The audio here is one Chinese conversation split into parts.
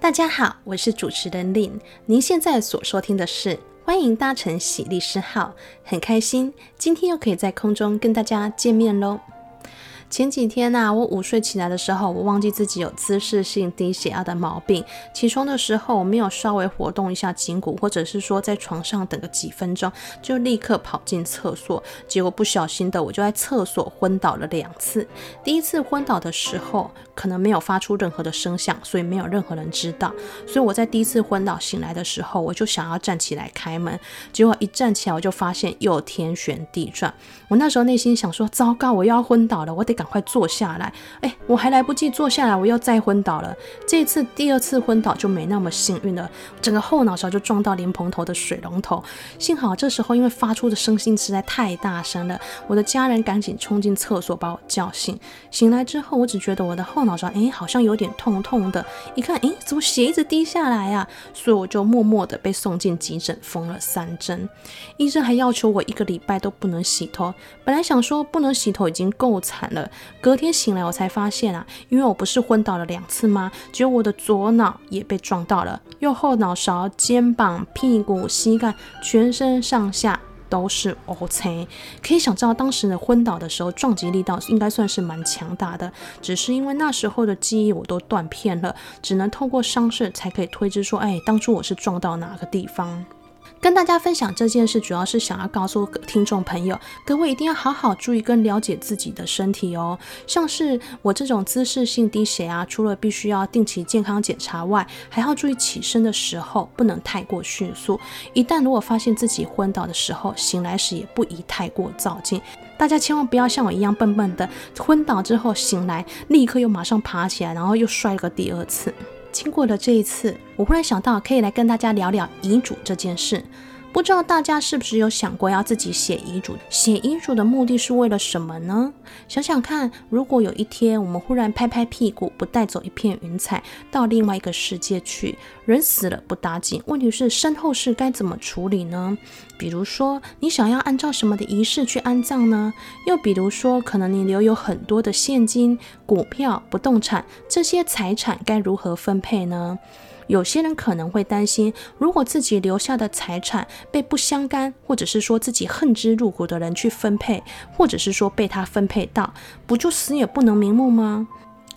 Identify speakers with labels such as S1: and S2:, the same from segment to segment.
S1: 大家好，我是主持人 Lin。您现在所收听的是欢迎搭乘喜利斯号，很开心今天又可以在空中跟大家见面喽。前几天呐、我午睡起来的时候，我忘记自己有姿势性低血压的毛病。起床的时候，我没有稍微活动一下筋骨，或者是说在床上等个几分钟，就立刻跑进厕所。结果不小心的，我就在厕所昏倒了两次。第一次昏倒的时候，可能没有发出任何的声响，所以没有任何人知道。所以我在第一次昏倒醒来的时候，我就想要站起来开门，结果一站起来，我就发现又天旋地转。我那时候内心想说：糟糕，我又要昏倒了，我得。赶快坐下来！哎，我还来不及坐下来，我又再昏倒了。这次第二次昏倒就没那么幸运了，整个后脑勺就撞到莲蓬头的水龙头。幸好这时候因为发出的声音实在太大声了，我的家人赶紧冲进厕所把我叫醒。醒来之后，我只觉得我的后脑勺哎好像有点痛痛的，一看哎怎么血一直滴下来呀？所以我就默默的被送进急诊，缝了三针。医生还要求我一个礼拜都不能洗头。本来想说不能洗头已经够惨了。隔天醒来，我才发现啊，因为我不是昏倒了两次吗？结果我的左脑也被撞到了，右后脑勺、肩膀、屁股、膝盖，全身上下都是乌青。可以想知道，当时呢昏倒的时候，撞击力道应该算是蛮强大的。只是因为那时候的记忆我都断片了，只能透过伤势才可以推知说，哎，当初我是撞到哪个地方。跟大家分享这件事，主要是想要告诉听众朋友，各位一定要好好注意跟了解自己的身体哦。像是我这种姿势性低血压，除了必须要定期健康检查外，还要注意起身的时候不能太过迅速。一旦如果发现自己昏倒的时候，醒来时也不宜太过躁进。大家千万不要像我一样笨笨的，昏倒之后醒来立刻又马上爬起来，然后又摔个第二次。经过了这一次，我忽然想到可以来跟大家聊聊遗嘱这件事。不知道大家是不是有想过要自己写遗嘱？写遗嘱的目的是为了什么呢？想想看，如果有一天我们忽然拍拍屁股，不带走一片云彩到另外一个世界去，人死了不打紧，问题是身后事该怎么处理呢？比如说，你想要按照什么的仪式去安葬呢？又比如说，可能你留有很多的现金、股票、不动产，这些财产该如何分配呢？有些人可能会担心，如果自己留下的财产被不相干，或者是说自己恨之入骨的人去分配，或者是说被他分配到，不就死也不能瞑目吗？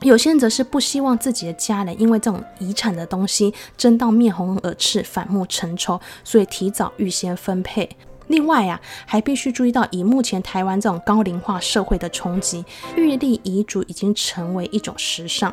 S1: 有些人则是不希望自己的家人因为这种遗产的东西争到面红耳赤、反目成仇，所以提早预先分配。另外啊，还必须注意到，以目前台湾这种高龄化社会的冲击，预立遗嘱已经成为一种时尚。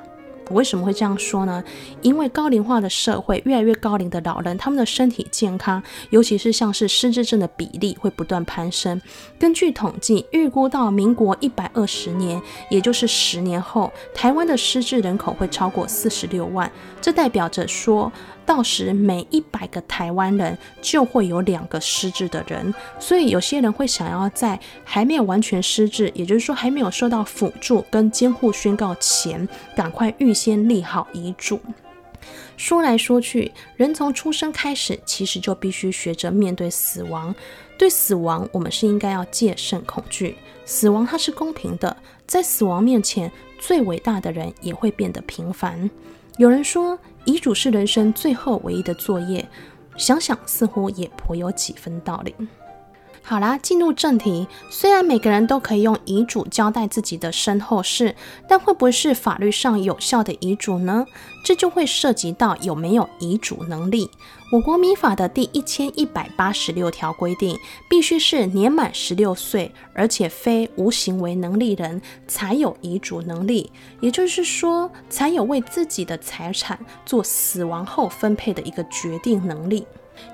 S1: 为什么会这样说呢？因为高龄化的社会，越来越高龄的老人，他们的身体健康，尤其是像是失智症的比例会不断攀升。根据统计，预估到民国一百二十年，也就是十年后，台湾的失智人口会超过四十六万。这代表着说，到时每一百个台湾人就会有两个失智的人，所以有些人会想要在还没有完全失智，也就是说还没有受到辅助跟监护宣告前，赶快预先立好遗嘱。说来说去，人从出生开始，其实就必须学着面对死亡。对死亡，我们是应该要戒慎恐惧。死亡它是公平的，在死亡面前，最伟大的人也会变得平凡。有人说，遗嘱是人生最后唯一的作业，想想似乎也颇有几分道理。好啦，进入正题。虽然每个人都可以用遗嘱交代自己的身后事，但会不会是法律上有效的遗嘱呢？这就会涉及到有没有遗嘱能力。我国民法的第一千一百八十六条规定，必须是年满十六岁，而且非无行为能力人，才有遗嘱能力。也就是说，才有为自己的财产做死亡后分配的一个决定能力。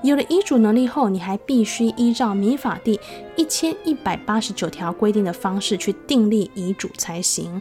S1: 有了遗嘱能力后，你还必须依照民法第一千一百八十九条规定的方式去订立遗嘱才行。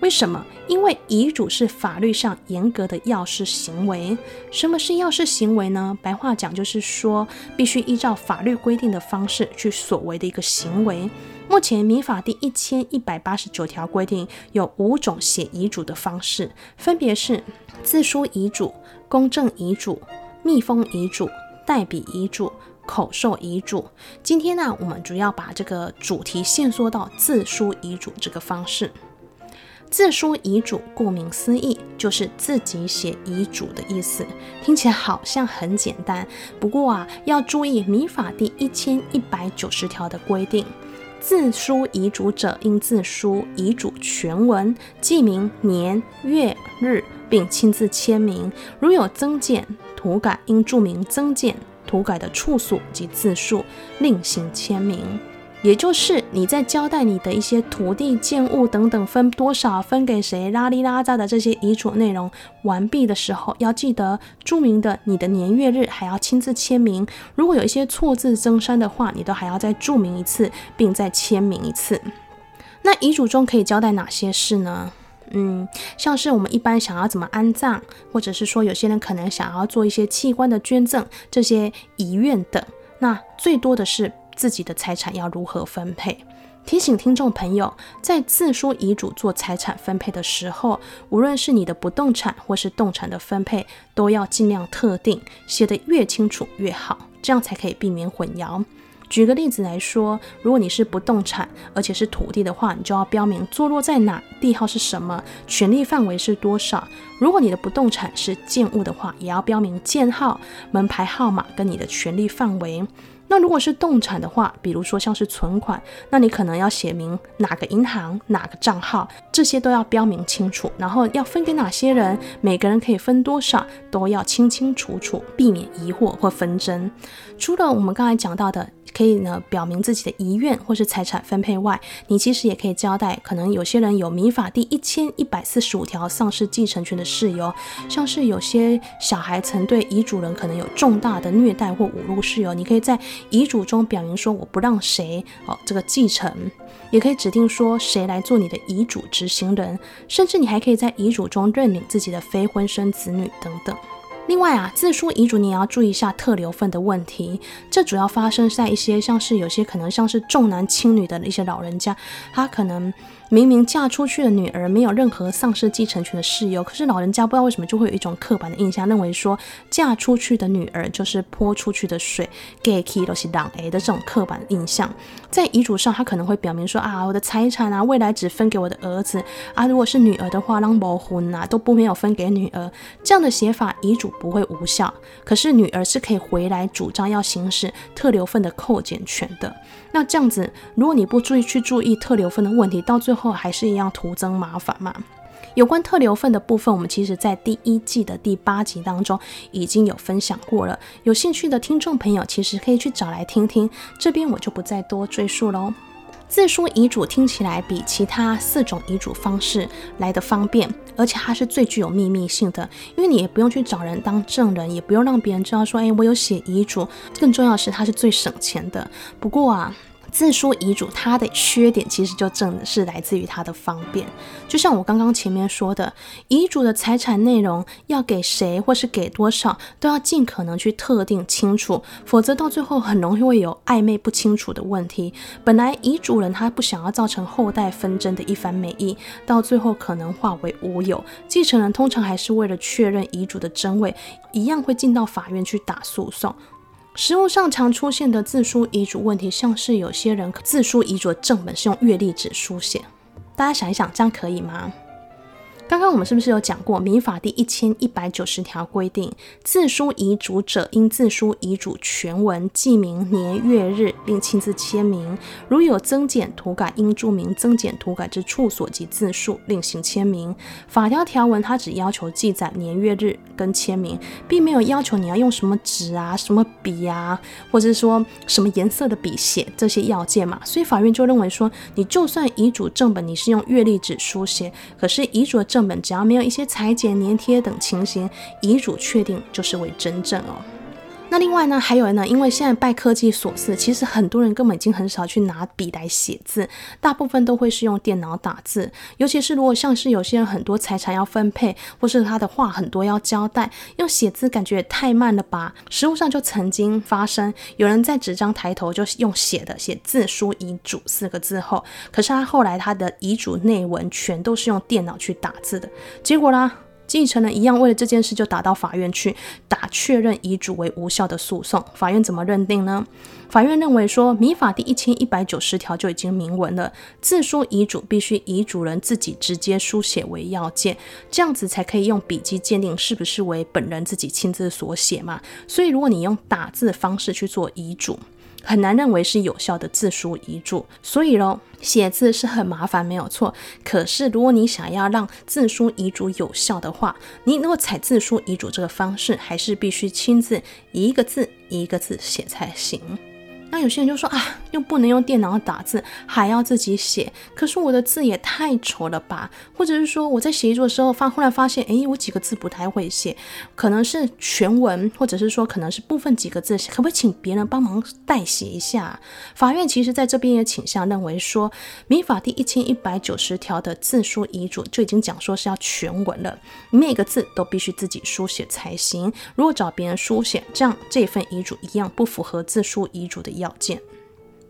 S1: 为什么？因为遗嘱是法律上严格的要事行为。什么是要事行为呢？白话讲就是说，必须依照法律规定的方式去所为的一个行为。目前民法第一千一百八十九条规定有五种写遗嘱的方式，分别是自书遗嘱、公证遗嘱、密封遗嘱。代笔遗嘱、口授遗嘱。今天呢，我们主要把这个主题限缩到自书遗嘱这个方式。自书遗嘱，顾名思义，就是自己写遗嘱的意思。听起来好像很简单，不过啊，要注意民法第一千一百九十条的规定：自书遗嘱者，应自书遗嘱全文，记明年月日，并亲自签名。如有增减、涂改，应注明增减、涂改的处所及字数，另行签名。也就是你在交代你的一些土地、建物等等分多少、分给谁、拉里拉杂的这些遗嘱内容完毕的时候，要记得注明的你的年月日，还要亲自签名。如果有一些错字增删的话，你都还要再注明一次，并再签名一次。那遗嘱中可以交代哪些事呢？嗯，像是我们一般想要怎么安葬，或者是说有些人可能想要做一些器官的捐赠，这些遗愿等。那最多的是。自己的财产要如何分配？提醒听众朋友，在自书遗嘱做财产分配的时候，无论是你的不动产或是动产的分配，都要尽量特定，写得越清楚越好，这样才可以避免混淆。举个例子来说，如果你是不动产，而且是土地的话，你就要标明坐落在哪，地号是什么，权利范围是多少。如果你的不动产是建物的话，也要标明建号、门牌号码跟你的权利范围。那如果是动产的话，比如说像是存款，那你可能要写明哪个银行、哪个账号，这些都要标明清楚。然后要分给哪些人，每个人可以分多少，都要清清楚楚，避免疑惑或纷争。除了我们刚才讲到的，可以呢表明自己的遗愿或是财产分配外，你其实也可以交代，可能有些人有民法第一千一百四十五条丧失继承权的事由，像是有些小孩曾对遗嘱人可能有重大的虐待或侮辱事由，你可以在遗嘱中表明说我不让谁哦这个继承，也可以指定说谁来做你的遗嘱执行人，甚至你还可以在遗嘱中认领自己的非婚生子女等等。另外啊，自书遗嘱你也要注意一下特留份的问题，这主要发生在一些像是有些可能像是重男轻女的一些老人家，他可能。明明嫁出去的女儿没有任何丧失继承权的事由，可是老人家不知道为什么就会有一种刻板的印象，认为说嫁出去的女儿就是泼出去的水，给 key 都是狼 A 的这种刻板印象。在遗嘱上，他可能会表明说啊，我的财产啊，未来只分给我的儿子啊，如果是女儿的话，让某婚啊都不没有分给女儿。这样的写法，遗嘱不会无效，可是女儿是可以回来主张要行使特留份的扣减权的。那这样子，如果你不注意去注意特留份的问题，到最后。后还是一样徒增麻烦嘛。有关特留份的部分，我们其实在第一季的第八集当中已经有分享过了。有兴趣的听众朋友，其实可以去找来听听。这边我就不再多赘述喽。自书遗嘱听起来比其他四种遗嘱方式来得方便，而且它是最具有秘密性的，因为你也不用去找人当证人，也不用让别人知道说，哎，我有写遗嘱。更重要的是，它是最省钱的。不过啊。自书遗嘱，它的缺点其实就正是来自于它的方便。就像我刚刚前面说的，遗嘱的财产内容要给谁或是给多少，都要尽可能去特定清楚，否则到最后很容易会有暧昧不清楚的问题。本来遗嘱人他不想要造成后代纷争的一番美意，到最后可能化为乌有。继承人通常还是为了确认遗嘱的真伪，一样会进到法院去打诉讼。食物上常出现的自书遗嘱问题，像是有些人自书遗嘱的正本是用月历纸书写，大家想一想，这样可以吗？刚刚我们是不是有讲过，民法第一千一百九十条规定，自书遗嘱者，应自书遗嘱全文，记明年月日，并亲自签名。如有增减、涂改，应注明增减、涂改之处所及字数，另行签名。法条条文它只要求记载年月日跟签名，并没有要求你要用什么纸啊、什么笔啊，或者说什么颜色的笔写这些要件嘛。所以法院就认为说，你就算遗嘱正本你是用月历纸书写，可是遗嘱的正本只要没有一些裁剪、粘贴等情形，遗嘱确定就是为真正哦。那另外呢，还有呢，因为现在拜科技所赐，其实很多人根本已经很少去拿笔来写字，大部分都会是用电脑打字。尤其是如果像是有些人很多财产要分配，或是他的话很多要交代，用写字感觉也太慢了吧？实务上就曾经发生，有人在纸张抬头就用写的写“自书遗嘱”四个字后，可是他后来他的遗嘱内文全都是用电脑去打字的，结果呢？继承人一样为了这件事就打到法院去打确认遗嘱为无效的诉讼。法院怎么认定呢？法院认为说，民法第一千一百九十条就已经明文了，自书遗嘱必须遗嘱人自己直接书写为要件，这样子才可以用笔迹鉴定是不是为本人自己亲自所写嘛。所以如果你用打字的方式去做遗嘱，很难认为是有效的自书遗嘱。所以喽，写字是很麻烦，没有错。可是如果你想要让自书遗嘱有效的话，你如果采自书遗嘱这个方式，还是必须亲自一个字一个字写才行。那有些人就说啊，又不能用电脑打字，还要自己写。可是我的字也太丑了吧？或者是说我在写遗嘱的时候发，忽然发现，诶，我几个字不太会写，可能是全文，或者是说可能是部分几个字，可不可以请别人帮忙代写一下？法院其实在这边也倾向认为说，民法第一千一百九十条的自书遗嘱就已经讲说是要全文了，每个字都必须自己书写才行。如果找别人书写，这样这份遗嘱一样不符合自书遗嘱的要件。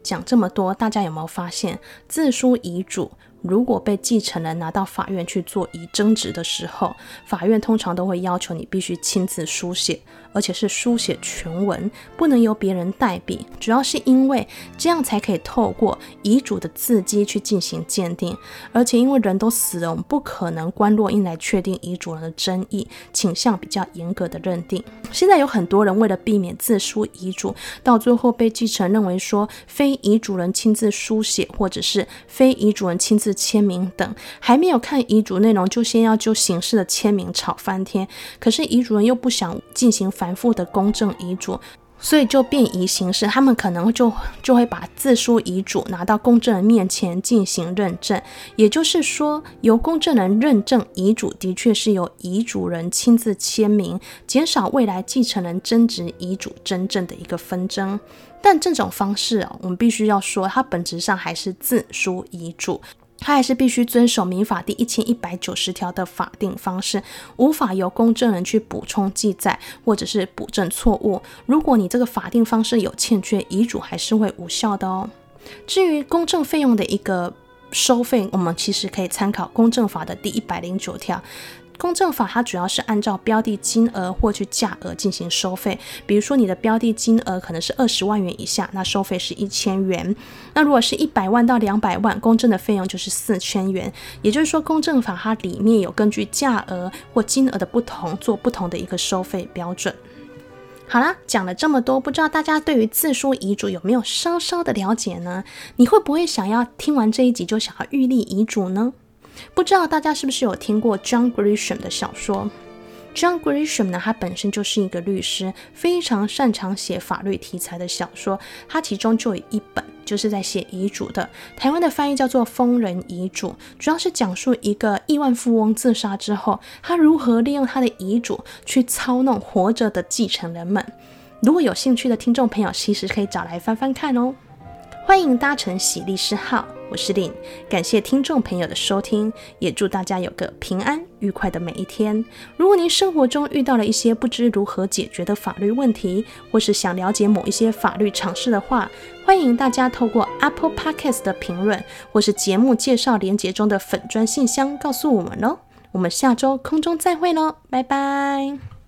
S1: 讲这么多，大家有没有发现，自书遗嘱如果被继承人拿到法院去做遗争执的时候，法院通常都会要求你必须亲自书写。而且是书写全文，不能由别人代笔，主要是因为这样才可以透过遗嘱的字迹去进行鉴定。而且因为人都死了，我们不可能观落阴来确定遗嘱人的争议，倾向比较严格的认定。现在有很多人为了避免自书遗嘱，到最后被继承认为说非遗嘱人亲自书写，或者是非遗嘱人亲自签名等，还没有看遗嘱内容就先要就形式的签名吵翻天。可是遗嘱人又不想进行。繁复的公证遗嘱，所以就便宜形式，他们可能就就会把自书遗嘱拿到公证人面前进行认证，也就是说，由公证人认证遗嘱的确是由遗嘱人亲自签名，减少未来继承人争执遗嘱真正的一个纷争。但这种方式啊，我们必须要说，它本质上还是自书遗嘱。他还是必须遵守民法第一千一百九十条的法定方式，无法由公证人去补充记载或者是补正错误。如果你这个法定方式有欠缺，遗嘱还是会无效的哦。至于公证费用的一个收费，我们其实可以参考公证法的第一百零九条。公证法它主要是按照标的金额或去价额进行收费，比如说你的标的金额可能是二十万元以下，那收费是一千元；那如果是一百万到两百万，公证的费用就是四千元。也就是说，公证法它里面有根据价额或金额的不同，做不同的一个收费标准。好啦，讲了这么多，不知道大家对于自书遗嘱有没有稍稍的了解呢？你会不会想要听完这一集就想要预立遗嘱呢？不知道大家是不是有听过 John Grisham 的小说？John Grisham 呢，他本身就是一个律师，非常擅长写法律题材的小说。他其中就有一本就是在写遗嘱的，台湾的翻译叫做《疯人遗嘱》，主要是讲述一个亿万富翁自杀之后，他如何利用他的遗嘱去操弄活着的继承人们。如果有兴趣的听众朋友，其实可以找来翻翻看哦。欢迎搭乘喜利师号，我是林，感谢听众朋友的收听，也祝大家有个平安愉快的每一天。如果您生活中遇到了一些不知如何解决的法律问题，或是想了解某一些法律常识的话，欢迎大家透过 Apple Podcast 的评论，或是节目介绍连结中的粉砖信箱告诉我们哦。我们下周空中再会喽，拜拜。